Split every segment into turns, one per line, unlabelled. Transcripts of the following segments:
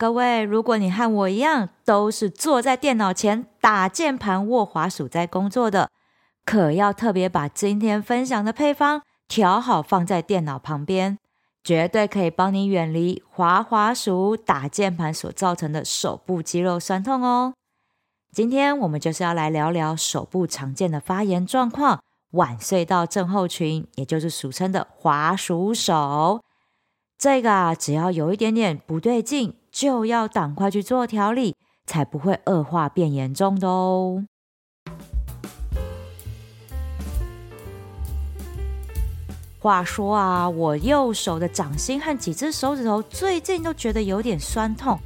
各位，如果你和我一样都是坐在电脑前打键盘、握滑鼠在工作的，可要特别把今天分享的配方调好，放在电脑旁边，绝对可以帮你远离滑滑鼠、打键盘所造成的手部肌肉酸痛哦。今天我们就是要来聊聊手部常见的发炎状况——腕隧道症候群，也就是俗称的滑鼠手。这个啊，只要有一点点不对劲，就要赶快去做调理，才不会恶化变严重的哦。话说啊，我右手的掌心和几只手指头最近都觉得有点酸痛，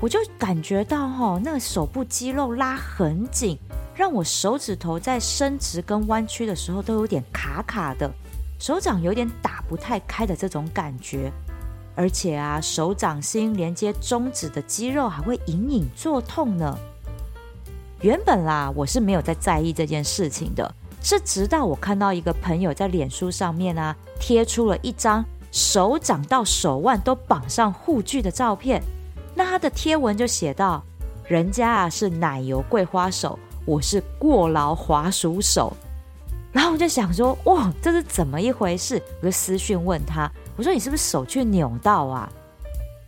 我就感觉到哈，那个手部肌肉拉很紧，让我手指头在伸直跟弯曲的时候都有点卡卡的，手掌有点打不太开的这种感觉。而且啊，手掌心连接中指的肌肉还会隐隐作痛呢。原本啦，我是没有在在意这件事情的，是直到我看到一个朋友在脸书上面啊贴出了一张手掌到手腕都绑上护具的照片，那他的贴文就写道：“人家啊是奶油桂花手，我是过劳滑鼠手。”然后我就想说：“哇，这是怎么一回事？”我就私讯问他。我说，你是不是手去扭到啊？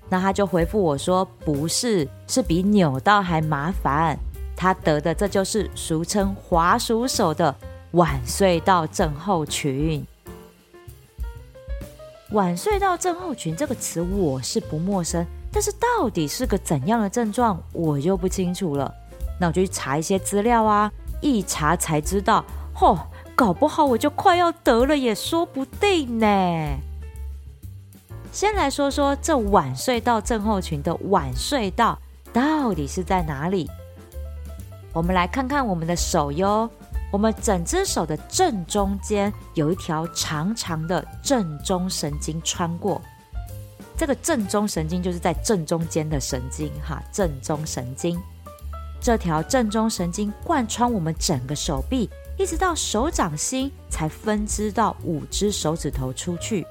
那他就回复我说，不是，是比扭到还麻烦。他得的这就是俗称滑鼠手的晚隧道症候群。晚隧道症候群这个词我是不陌生，但是到底是个怎样的症状，我就不清楚了。那我就去查一些资料啊，一查才知道，嚯，搞不好我就快要得了，也说不定呢。先来说说这腕隧道症候群的腕隧道到底是在哪里？我们来看看我们的手哟，我们整只手的正中间有一条长长的正中神经穿过，这个正中神经就是在正中间的神经哈，正中神经，这条正中神经贯穿我们整个手臂，一直到手掌心才分支到五只手指头出去。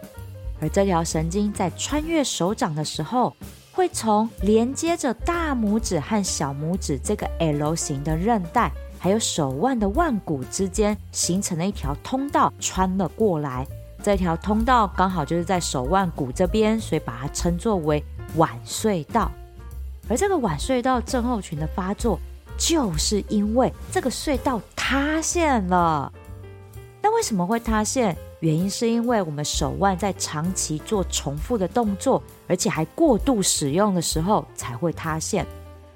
而这条神经在穿越手掌的时候，会从连接着大拇指和小拇指这个 L 型的韧带，还有手腕的腕骨之间，形成了一条通道穿了过来。这条通道刚好就是在手腕骨这边，所以把它称作为腕隧道。而这个腕隧道症候群的发作，就是因为这个隧道塌陷了。那为什么会塌陷？原因是因为我们手腕在长期做重复的动作，而且还过度使用的时候才会塌陷。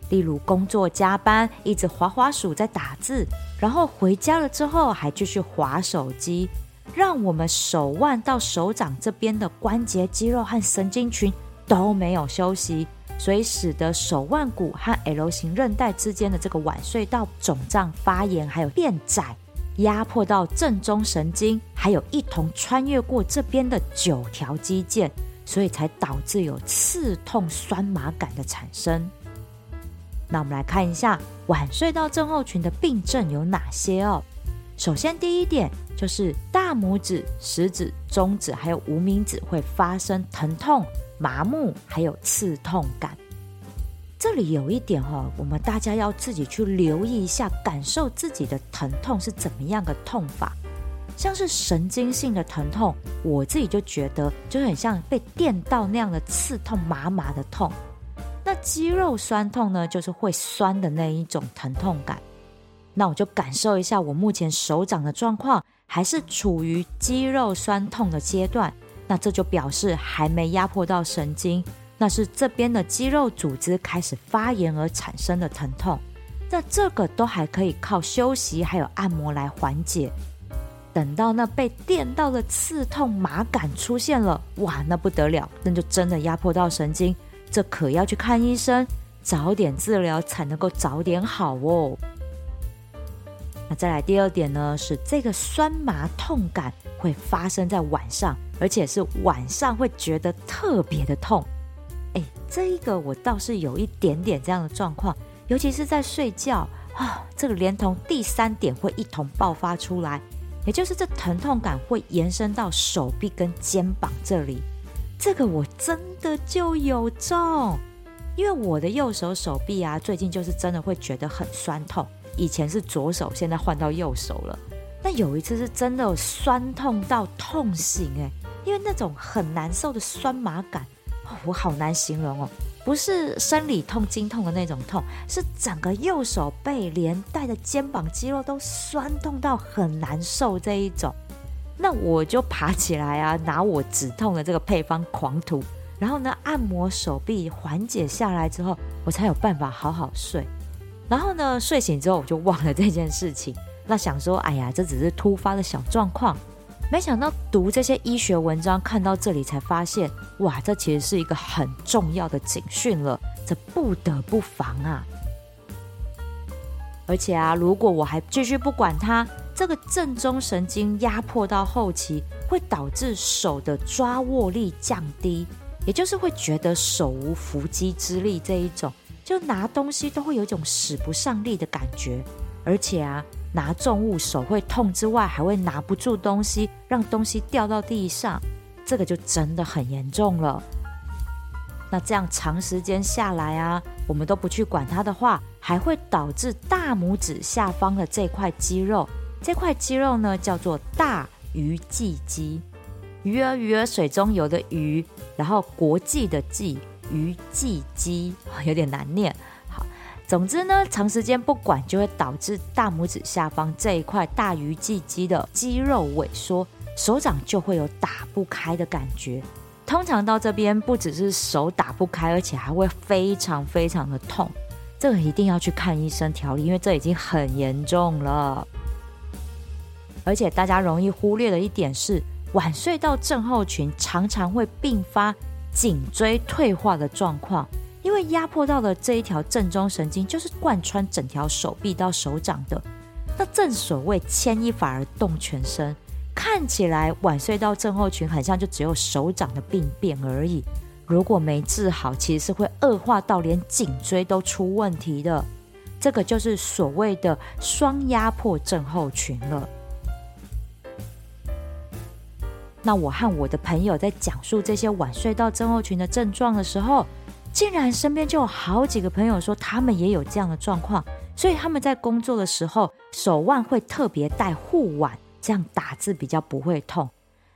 例如工作加班，一直滑滑鼠在打字，然后回家了之后还继续滑手机，让我们手腕到手掌这边的关节肌肉和神经群都没有休息，所以使得手腕骨和 L 型韧带之间的这个腕隧道肿胀发炎，还有变窄。压迫到正中神经，还有一同穿越过这边的九条肌腱，所以才导致有刺痛、酸麻感的产生。那我们来看一下腕隧道症候群的病症有哪些哦。首先，第一点就是大拇指、食指、中指还有无名指会发生疼痛、麻木，还有刺痛感。这里有一点哈，我们大家要自己去留意一下，感受自己的疼痛是怎么样的痛法。像是神经性的疼痛，我自己就觉得就很像被电到那样的刺痛、麻麻的痛。那肌肉酸痛呢，就是会酸的那一种疼痛感。那我就感受一下，我目前手掌的状况还是处于肌肉酸痛的阶段，那这就表示还没压迫到神经。那是这边的肌肉组织开始发炎而产生的疼痛，那这个都还可以靠休息还有按摩来缓解。等到那被电到的刺痛麻感出现了，哇，那不得了，那就真的压迫到神经，这可要去看医生，早点治疗才能够早点好哦。那再来第二点呢，是这个酸麻痛感会发生在晚上，而且是晚上会觉得特别的痛。哎，这一个我倒是有一点点这样的状况，尤其是在睡觉啊，这个连同第三点会一同爆发出来，也就是这疼痛感会延伸到手臂跟肩膀这里，这个我真的就有中。因为我的右手手臂啊，最近就是真的会觉得很酸痛。以前是左手，现在换到右手了。那有一次是真的酸痛到痛醒哎，因为那种很难受的酸麻感，我好难形容哦。不是生理痛、经痛的那种痛，是整个右手背连带的肩膀肌肉都酸痛到很难受这一种。那我就爬起来啊，拿我止痛的这个配方狂涂，然后呢，按摩手臂缓解下来之后，我才有办法好好睡。然后呢，睡醒之后我就忘了这件事情，那想说，哎呀，这只是突发的小状况。没想到读这些医学文章，看到这里才发现，哇，这其实是一个很重要的警讯了，这不得不防啊！而且啊，如果我还继续不管它，这个正中神经压迫到后期，会导致手的抓握力降低，也就是会觉得手无缚鸡之力这一种，就拿东西都会有一种使不上力的感觉，而且啊。拿重物手会痛之外，还会拿不住东西，让东西掉到地上，这个就真的很严重了。那这样长时间下来啊，我们都不去管它的话，还会导致大拇指下方的这块肌肉，这块肌肉呢叫做大鱼际肌，鱼儿鱼儿水中游的鱼，然后国际的际，鱼际肌，有点难念。总之呢，长时间不管就会导致大拇指下方这一块大鱼际肌的肌肉萎缩，手掌就会有打不开的感觉。通常到这边不只是手打不开，而且还会非常非常的痛。这个一定要去看医生调理，因为这已经很严重了。而且大家容易忽略的一点是，晚睡到症候群常常会并发颈椎退化的状况。因为压迫到的这一条正中神经，就是贯穿整条手臂到手掌的。那正所谓牵一发而动全身，看起来晚睡到症候群很像就只有手掌的病变而已。如果没治好，其实是会恶化到连颈椎都出问题的。这个就是所谓的双压迫症候群了。那我和我的朋友在讲述这些晚睡到症候群的症状的时候，竟然身边就有好几个朋友说他们也有这样的状况，所以他们在工作的时候手腕会特别戴护腕，这样打字比较不会痛。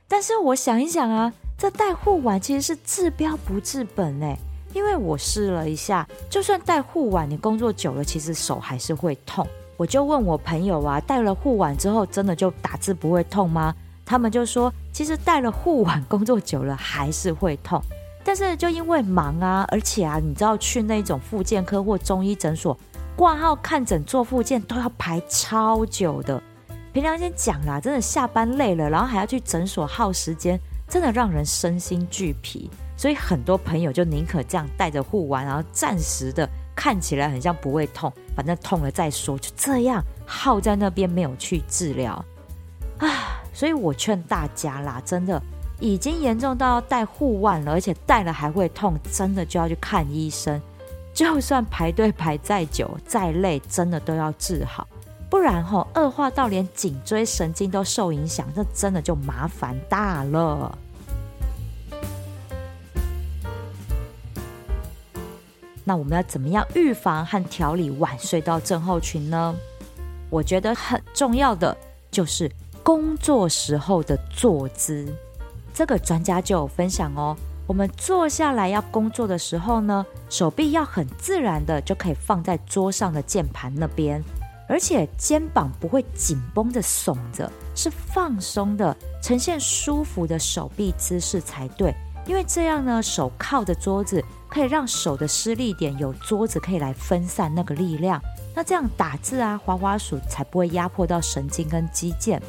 但是我想一想啊，这戴护腕其实是治标不治本哎，因为我试了一下，就算戴护腕，你工作久了其实手还是会痛。我就问我朋友啊，戴了护腕之后真的就打字不会痛吗？他们就说，其实戴了护腕工作久了还是会痛。但是就因为忙啊，而且啊，你知道去那种复健科或中医诊所挂号看诊做复健都要排超久的。平常先讲啦，真的下班累了，然后还要去诊所耗时间，真的让人身心俱疲。所以很多朋友就宁可这样带着护腕，然后暂时的看起来很像不会痛，反正痛了再说，就这样耗在那边没有去治疗啊。所以我劝大家啦，真的。已经严重到要戴护腕了，而且戴了还会痛，真的就要去看医生。就算排队排再久、再累，真的都要治好，不然吼恶化到连颈椎神经都受影响，这真的就麻烦大了。那我们要怎么样预防和调理晚睡到症候群呢？我觉得很重要的就是工作时候的坐姿。这个专家就有分享哦，我们坐下来要工作的时候呢，手臂要很自然的就可以放在桌上的键盘那边，而且肩膀不会紧绷的耸着，是放松的，呈现舒服的手臂姿势才对。因为这样呢，手靠着桌子，可以让手的施力点有桌子可以来分散那个力量，那这样打字啊、滑滑鼠才不会压迫到神经跟肌腱。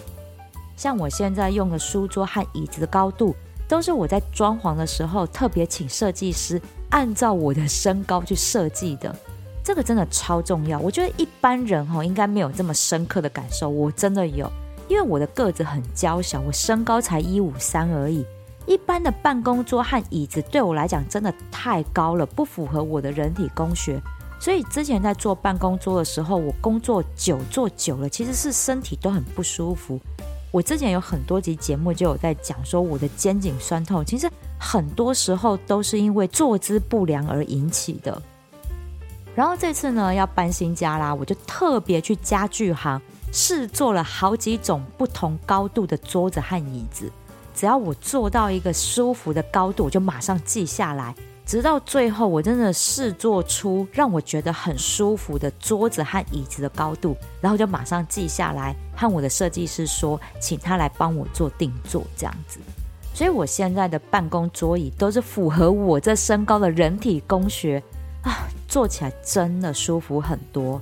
像我现在用的书桌和椅子的高度，都是我在装潢的时候特别请设计师按照我的身高去设计的。这个真的超重要，我觉得一般人哈应该没有这么深刻的感受，我真的有，因为我的个子很娇小，我身高才一五三而已。一般的办公桌和椅子对我来讲真的太高了，不符合我的人体工学。所以之前在坐办公桌的时候，我工作久坐久了，其实是身体都很不舒服。我之前有很多集节目就有在讲说我的肩颈酸痛，其实很多时候都是因为坐姿不良而引起的。然后这次呢，要搬新家啦，我就特别去家具行试坐了好几种不同高度的桌子和椅子。只要我坐到一个舒服的高度，我就马上记下来。直到最后，我真的试坐出让我觉得很舒服的桌子和椅子的高度，然后就马上记下来，和我的设计师说，请他来帮我做定做这样子。所以我现在的办公桌椅都是符合我这身高的人体工学啊，坐起来真的舒服很多。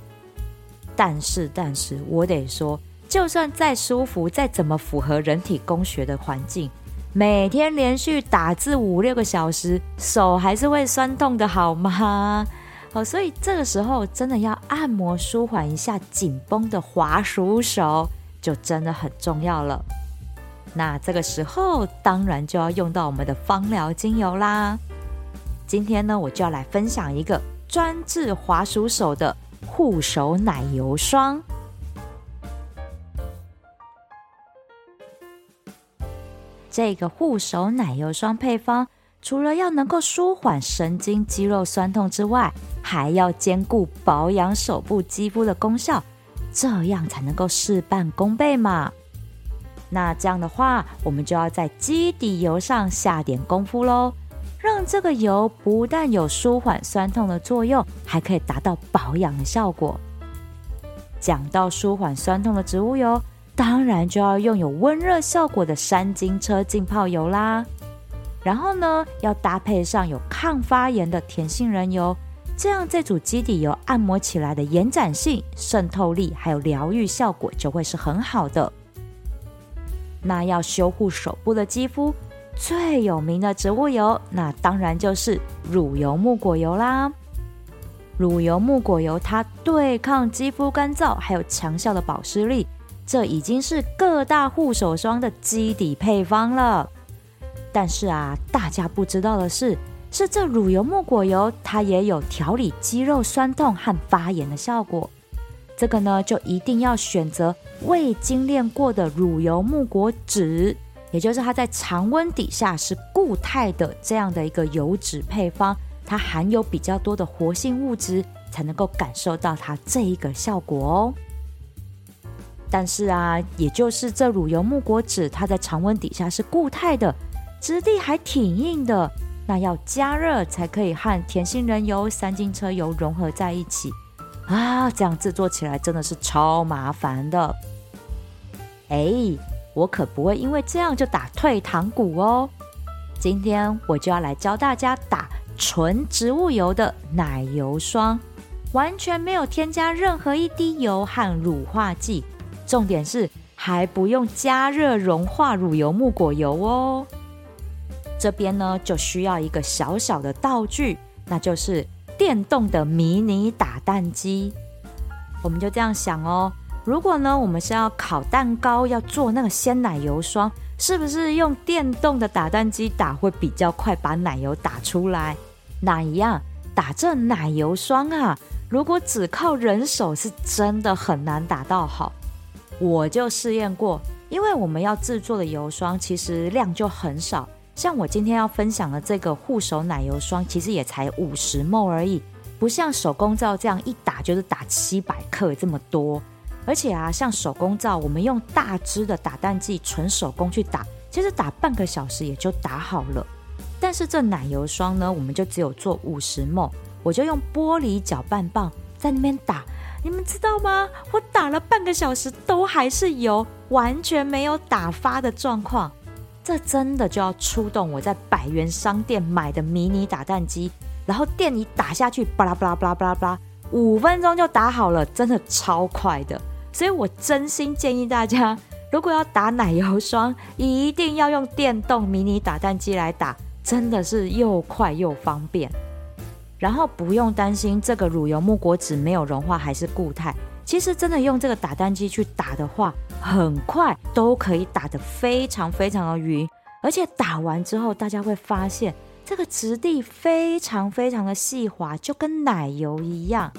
但是，但是我得说，就算再舒服，再怎么符合人体工学的环境。每天连续打字五六个小时，手还是会酸痛的，好吗？好，所以这个时候真的要按摩舒缓一下紧绷的滑鼠手，就真的很重要了。那这个时候当然就要用到我们的芳疗精油啦。今天呢，我就要来分享一个专治滑鼠手的护手奶油霜。这个护手奶油霜配方，除了要能够舒缓神经肌肉酸痛之外，还要兼顾保养手部肌肤的功效，这样才能够事半功倍嘛。那这样的话，我们就要在基底油上下点功夫喽，让这个油不但有舒缓酸痛的作用，还可以达到保养的效果。讲到舒缓酸痛的植物油。当然就要用有温热效果的山金车浸泡油啦，然后呢，要搭配上有抗发炎的甜杏仁油，这样这组基底油按摩起来的延展性、渗透力还有疗愈效果就会是很好的。那要修护手部的肌肤，最有名的植物油，那当然就是乳油木果油啦。乳油木果油它对抗肌肤干燥，还有强效的保湿力。这已经是各大护手霜的基底配方了，但是啊，大家不知道的是，是这乳油木果油它也有调理肌肉酸痛和发炎的效果。这个呢，就一定要选择未精炼过的乳油木果脂，也就是它在常温底下是固态的这样的一个油脂配方，它含有比较多的活性物质，才能够感受到它这一个效果哦。但是啊，也就是这乳油木果脂，它在常温底下是固态的，质地还挺硬的。那要加热才可以和甜杏仁油、山金车油融合在一起啊，这样制作起来真的是超麻烦的。哎，我可不会因为这样就打退堂鼓哦。今天我就要来教大家打纯植物油的奶油霜，完全没有添加任何一滴油和乳化剂。重点是还不用加热融化乳油木果油哦。这边呢就需要一个小小的道具，那就是电动的迷你打蛋机。我们就这样想哦，如果呢我们是要烤蛋糕，要做那个鲜奶油霜，是不是用电动的打蛋机打会比较快，把奶油打出来？哪一样打这奶油霜啊，如果只靠人手，是真的很难打到好。我就试验过，因为我们要制作的油霜其实量就很少，像我今天要分享的这个护手奶油霜，其实也才五十 ml 而已，不像手工皂这样一打就是打七百克这么多。而且啊，像手工皂，我们用大支的打蛋剂纯手工去打，其实打半个小时也就打好了。但是这奶油霜呢，我们就只有做五十 ml，我就用玻璃搅拌棒在那边打。你们知道吗？我打了半个小时都还是油，完全没有打发的状况。这真的就要出动我在百元商店买的迷你打蛋机，然后电一打下去，巴拉巴拉巴拉巴拉巴拉，五分钟就打好了，真的超快的。所以我真心建议大家，如果要打奶油霜，一定要用电动迷你打蛋机来打，真的是又快又方便。然后不用担心这个乳油木果脂没有融化还是固态，其实真的用这个打蛋机去打的话，很快都可以打得非常非常的匀，而且打完之后大家会发现这个质地非常非常的细滑，就跟奶油一样。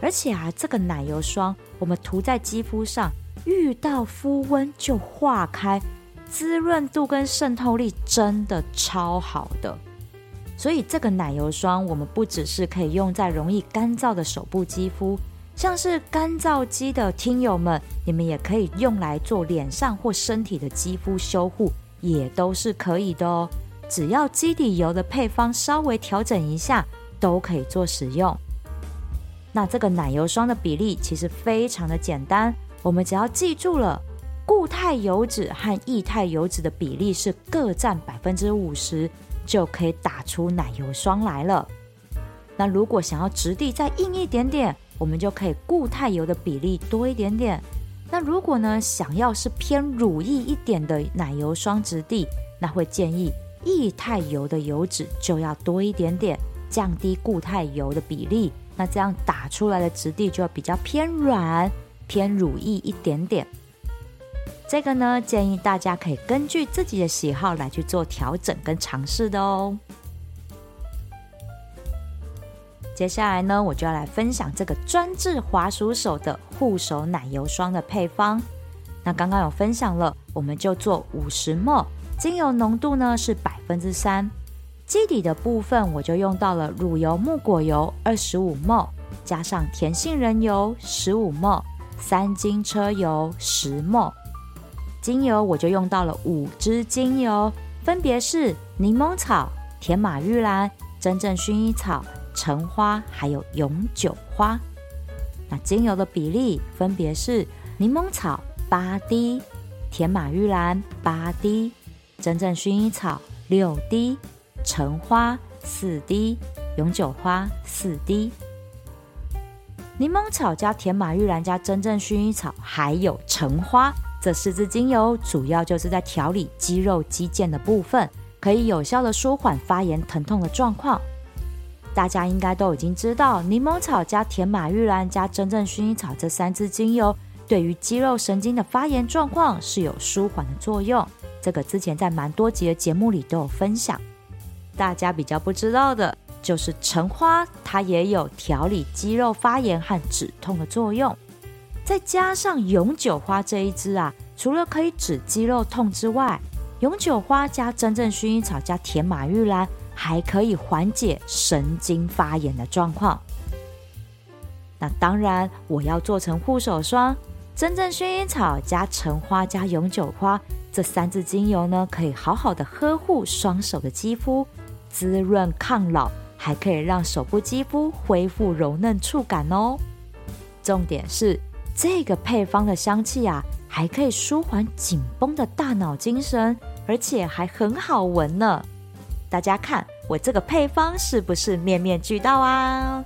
而且啊，这个奶油霜我们涂在肌肤上，遇到肤温就化开，滋润度跟渗透力真的超好的。所以这个奶油霜，我们不只是可以用在容易干燥的手部肌肤，像是干燥肌的听友们，你们也可以用来做脸上或身体的肌肤修护，也都是可以的哦。只要基底油的配方稍微调整一下，都可以做使用。那这个奶油霜的比例其实非常的简单，我们只要记住了固态油脂和液态油脂的比例是各占百分之五十。就可以打出奶油霜来了。那如果想要质地再硬一点点，我们就可以固态油的比例多一点点。那如果呢，想要是偏乳液一点的奶油霜质地，那会建议液态油的油脂就要多一点点，降低固态油的比例。那这样打出来的质地就要比较偏软、偏乳液一点点。这个呢，建议大家可以根据自己的喜好来去做调整跟尝试的哦。接下来呢，我就要来分享这个专治滑鼠手的护手奶油霜的配方。那刚刚有分享了，我们就做五十 m 精油浓度呢是百分之三。基底的部分我就用到了乳油木果油二十五 m 加上甜杏仁油十五 m 三金车油十 m。精油我就用到了五支精油，分别是柠檬草、甜马玉兰、真正薰衣草、橙花，还有永久花。那精油的比例分别是柠檬草八滴，甜马玉兰八滴，真正薰衣草六滴，橙花四滴，永久花四滴。柠檬草加甜马玉兰加真正薰衣草，还有橙花。这四支精油主要就是在调理肌肉肌腱的部分，可以有效的舒缓发炎疼痛的状况。大家应该都已经知道，柠檬草加甜马玉兰加真正薰衣草这三支精油，对于肌肉神经的发炎状况是有舒缓的作用。这个之前在蛮多集的节目里都有分享。大家比较不知道的就是橙花，它也有调理肌肉发炎和止痛的作用。再加上永久花这一支啊，除了可以止肌肉痛之外，永久花加真正薰衣草加甜马玉兰，还可以缓解神经发炎的状况。那当然，我要做成护手霜，真正薰衣草加橙花加永久花这三支精油呢，可以好好的呵护双手的肌肤，滋润抗老，还可以让手部肌肤恢复柔嫩触感哦。重点是。这个配方的香气啊，还可以舒缓紧绷的大脑精神，而且还很好闻呢。大家看我这个配方是不是面面俱到啊？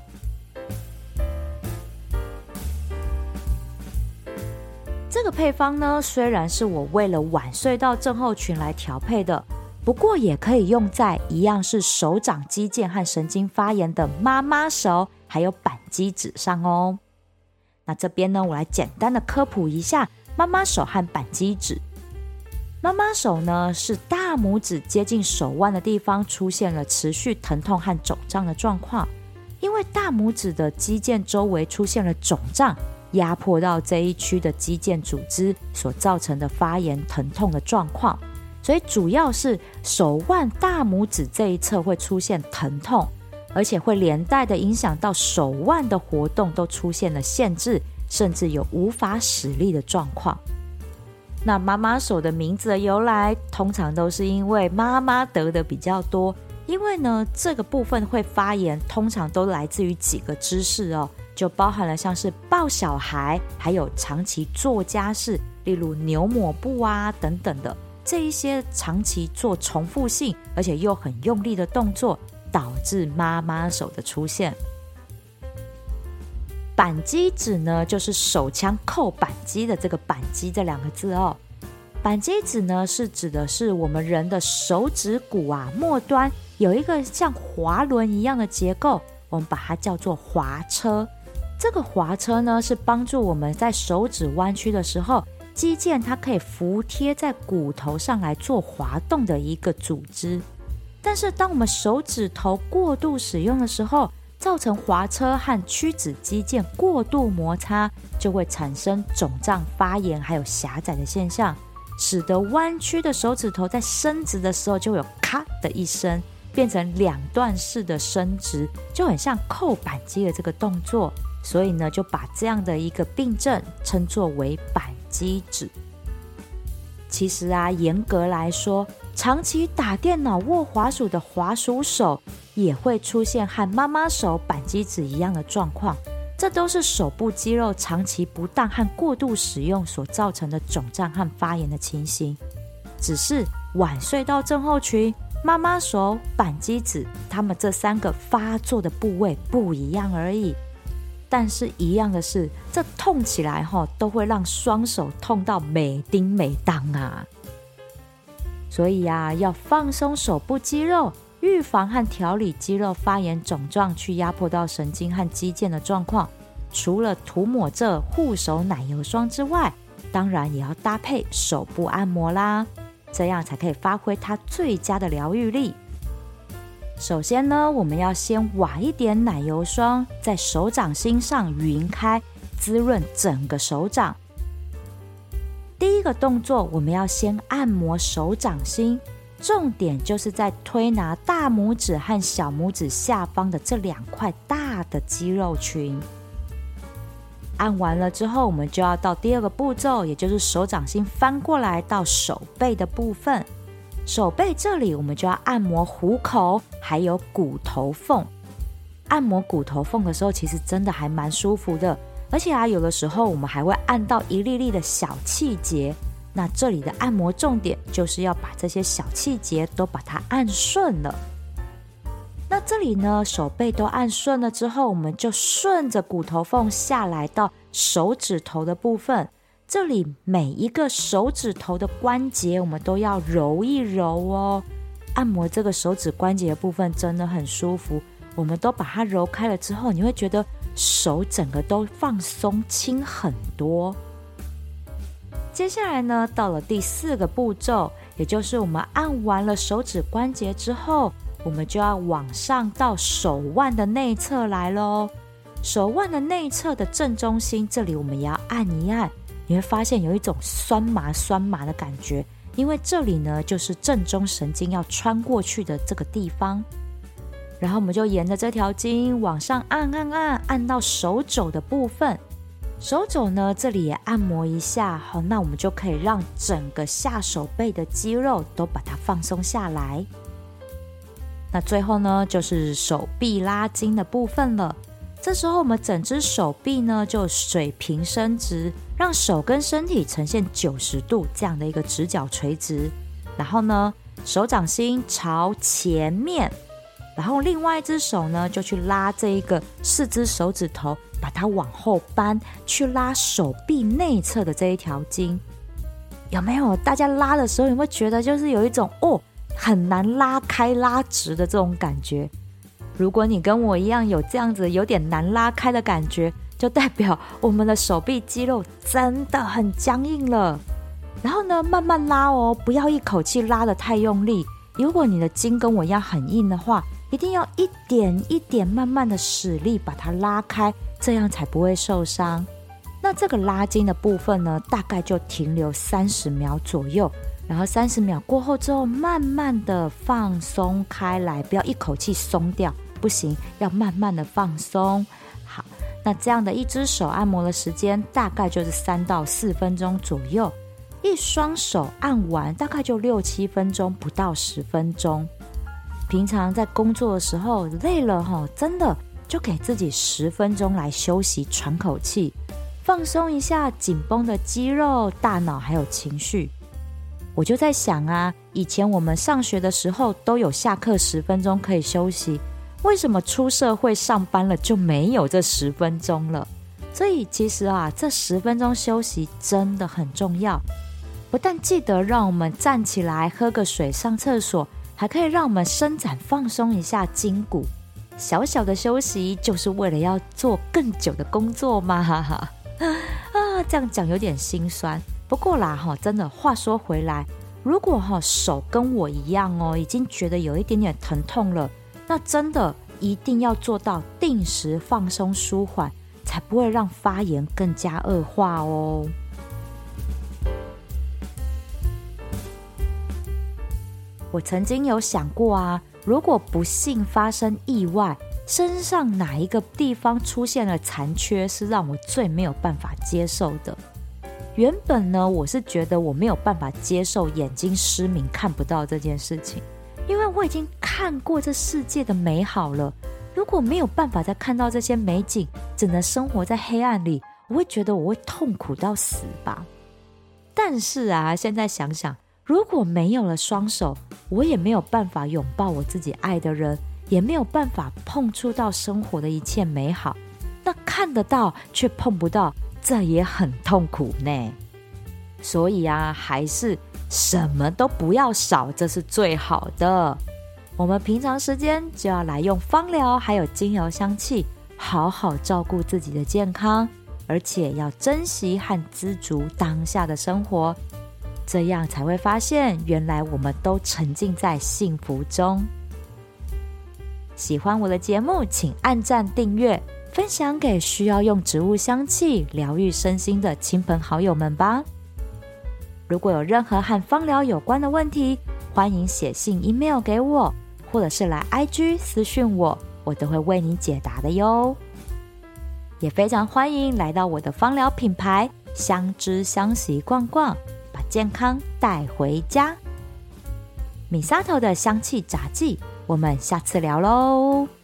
这个配方呢，虽然是我为了晚睡到症候群来调配的，不过也可以用在一样是手掌肌腱和神经发炎的妈妈手，还有板机指上哦。那这边呢，我来简单的科普一下妈妈手和扳机指。妈妈手呢，是大拇指接近手腕的地方出现了持续疼痛和肿胀的状况，因为大拇指的肌腱周围出现了肿胀，压迫到这一区的肌腱组织所造成的发炎疼痛的状况，所以主要是手腕大拇指这一侧会出现疼痛。而且会连带的影响到手腕的活动都出现了限制，甚至有无法使力的状况。那妈妈手的名字的由来，通常都是因为妈妈得的比较多。因为呢，这个部分会发炎，通常都来自于几个姿势哦，就包含了像是抱小孩，还有长期做家事，例如牛抹布啊等等的这一些长期做重复性而且又很用力的动作。导致妈妈手的出现。扳机指呢，就是手枪扣扳机的这个扳机这两个字哦。扳机指呢，是指的是我们人的手指骨啊末端有一个像滑轮一样的结构，我们把它叫做滑车。这个滑车呢，是帮助我们在手指弯曲的时候，肌腱它可以服贴在骨头上来做滑动的一个组织。但是，当我们手指头过度使用的时候，造成滑车和屈指肌腱过度摩擦，就会产生肿胀、发炎还有狭窄的现象。使得弯曲的手指头在伸直的时候就有咔的一声，变成两段式的伸直，就很像扣扳机的这个动作。所以呢，就把这样的一个病症称作为扳机指。其实啊，严格来说，长期打电脑握滑鼠的滑鼠手也会出现和妈妈手板机子一样的状况。这都是手部肌肉长期不当和过度使用所造成的肿胀和发炎的情形。只是腕隧道症候群、妈妈手、板机子，他们这三个发作的部位不一样而已。但是，一样的是，这痛起来哈，都会让双手痛到每叮每当啊。所以呀，要放松手部肌肉。预防和调理肌肉发炎肿胀，去压迫到神经和肌腱的状况，除了涂抹这护手奶油霜之外，当然也要搭配手部按摩啦，这样才可以发挥它最佳的疗愈力。首先呢，我们要先挖一点奶油霜在手掌心上匀开，滋润整个手掌。第一个动作，我们要先按摩手掌心。重点就是在推拿大拇指和小拇指下方的这两块大的肌肉群。按完了之后，我们就要到第二个步骤，也就是手掌心翻过来到手背的部分。手背这里，我们就要按摩虎口，还有骨头缝。按摩骨头缝的时候，其实真的还蛮舒服的，而且啊，有的时候我们还会按到一粒粒的小气节。那这里的按摩重点就是要把这些小气节都把它按顺了。那这里呢，手背都按顺了之后，我们就顺着骨头缝下来到手指头的部分。这里每一个手指头的关节，我们都要揉一揉哦。按摩这个手指关节的部分真的很舒服。我们都把它揉开了之后，你会觉得手整个都放松轻很多。接下来呢，到了第四个步骤，也就是我们按完了手指关节之后，我们就要往上到手腕的内侧来喽。手腕的内侧的正中心，这里我们也要按一按，你会发现有一种酸麻酸麻的感觉，因为这里呢就是正中神经要穿过去的这个地方。然后我们就沿着这条筋往上按按按，按到手肘的部分。手肘呢，这里也按摩一下，好，那我们就可以让整个下手背的肌肉都把它放松下来。那最后呢，就是手臂拉筋的部分了。这时候我们整只手臂呢就水平伸直，让手跟身体呈现九十度这样的一个直角垂直。然后呢，手掌心朝前面，然后另外一只手呢就去拉这一个四只手指头。把它往后扳，去拉手臂内侧的这一条筋，有没有？大家拉的时候有没有觉得就是有一种哦，很难拉开拉直的这种感觉？如果你跟我一样有这样子有点难拉开的感觉，就代表我们的手臂肌肉真的很僵硬了。然后呢，慢慢拉哦，不要一口气拉得太用力。如果你的筋跟我一样很硬的话，一定要一点一点慢慢的使力把它拉开。这样才不会受伤。那这个拉筋的部分呢，大概就停留三十秒左右，然后三十秒过后之后，慢慢的放松开来，不要一口气松掉，不行，要慢慢的放松。好，那这样的一只手按摩的时间大概就是三到四分钟左右，一双手按完大概就六七分钟，不到十分钟。平常在工作的时候累了哈，真的。就给自己十分钟来休息、喘口气，放松一下紧绷的肌肉、大脑还有情绪。我就在想啊，以前我们上学的时候都有下课十分钟可以休息，为什么出社会上班了就没有这十分钟了？所以其实啊，这十分钟休息真的很重要。不但记得让我们站起来喝个水、上厕所，还可以让我们伸展放松一下筋骨。小小的休息就是为了要做更久的工作嘛，哈哈啊，这样讲有点心酸。不过啦，哈，真的话说回来，如果哈手跟我一样哦，已经觉得有一点点疼痛了，那真的一定要做到定时放松舒缓，才不会让发炎更加恶化哦。我曾经有想过啊，如果不幸发生意外，身上哪一个地方出现了残缺，是让我最没有办法接受的？原本呢，我是觉得我没有办法接受眼睛失明看不到这件事情，因为我已经看过这世界的美好了。如果没有办法再看到这些美景，只能生活在黑暗里，我会觉得我会痛苦到死吧。但是啊，现在想想，如果没有了双手，我也没有办法拥抱我自己爱的人。也没有办法碰触到生活的一切美好，那看得到却碰不到，这也很痛苦呢。所以啊，还是什么都不要少，这是最好的。我们平常时间就要来用芳疗，还有精油香气，好好照顾自己的健康，而且要珍惜和知足当下的生活，这样才会发现，原来我们都沉浸在幸福中。喜欢我的节目，请按赞、订阅、分享给需要用植物香气疗愈身心的亲朋好友们吧。如果有任何和芳疗有关的问题，欢迎写信、email 给我，或者是来 IG 私讯我，我都会为你解答的哟。也非常欢迎来到我的芳疗品牌香知香息逛逛，把健康带回家。米沙头的香气杂技。我们下次聊喽。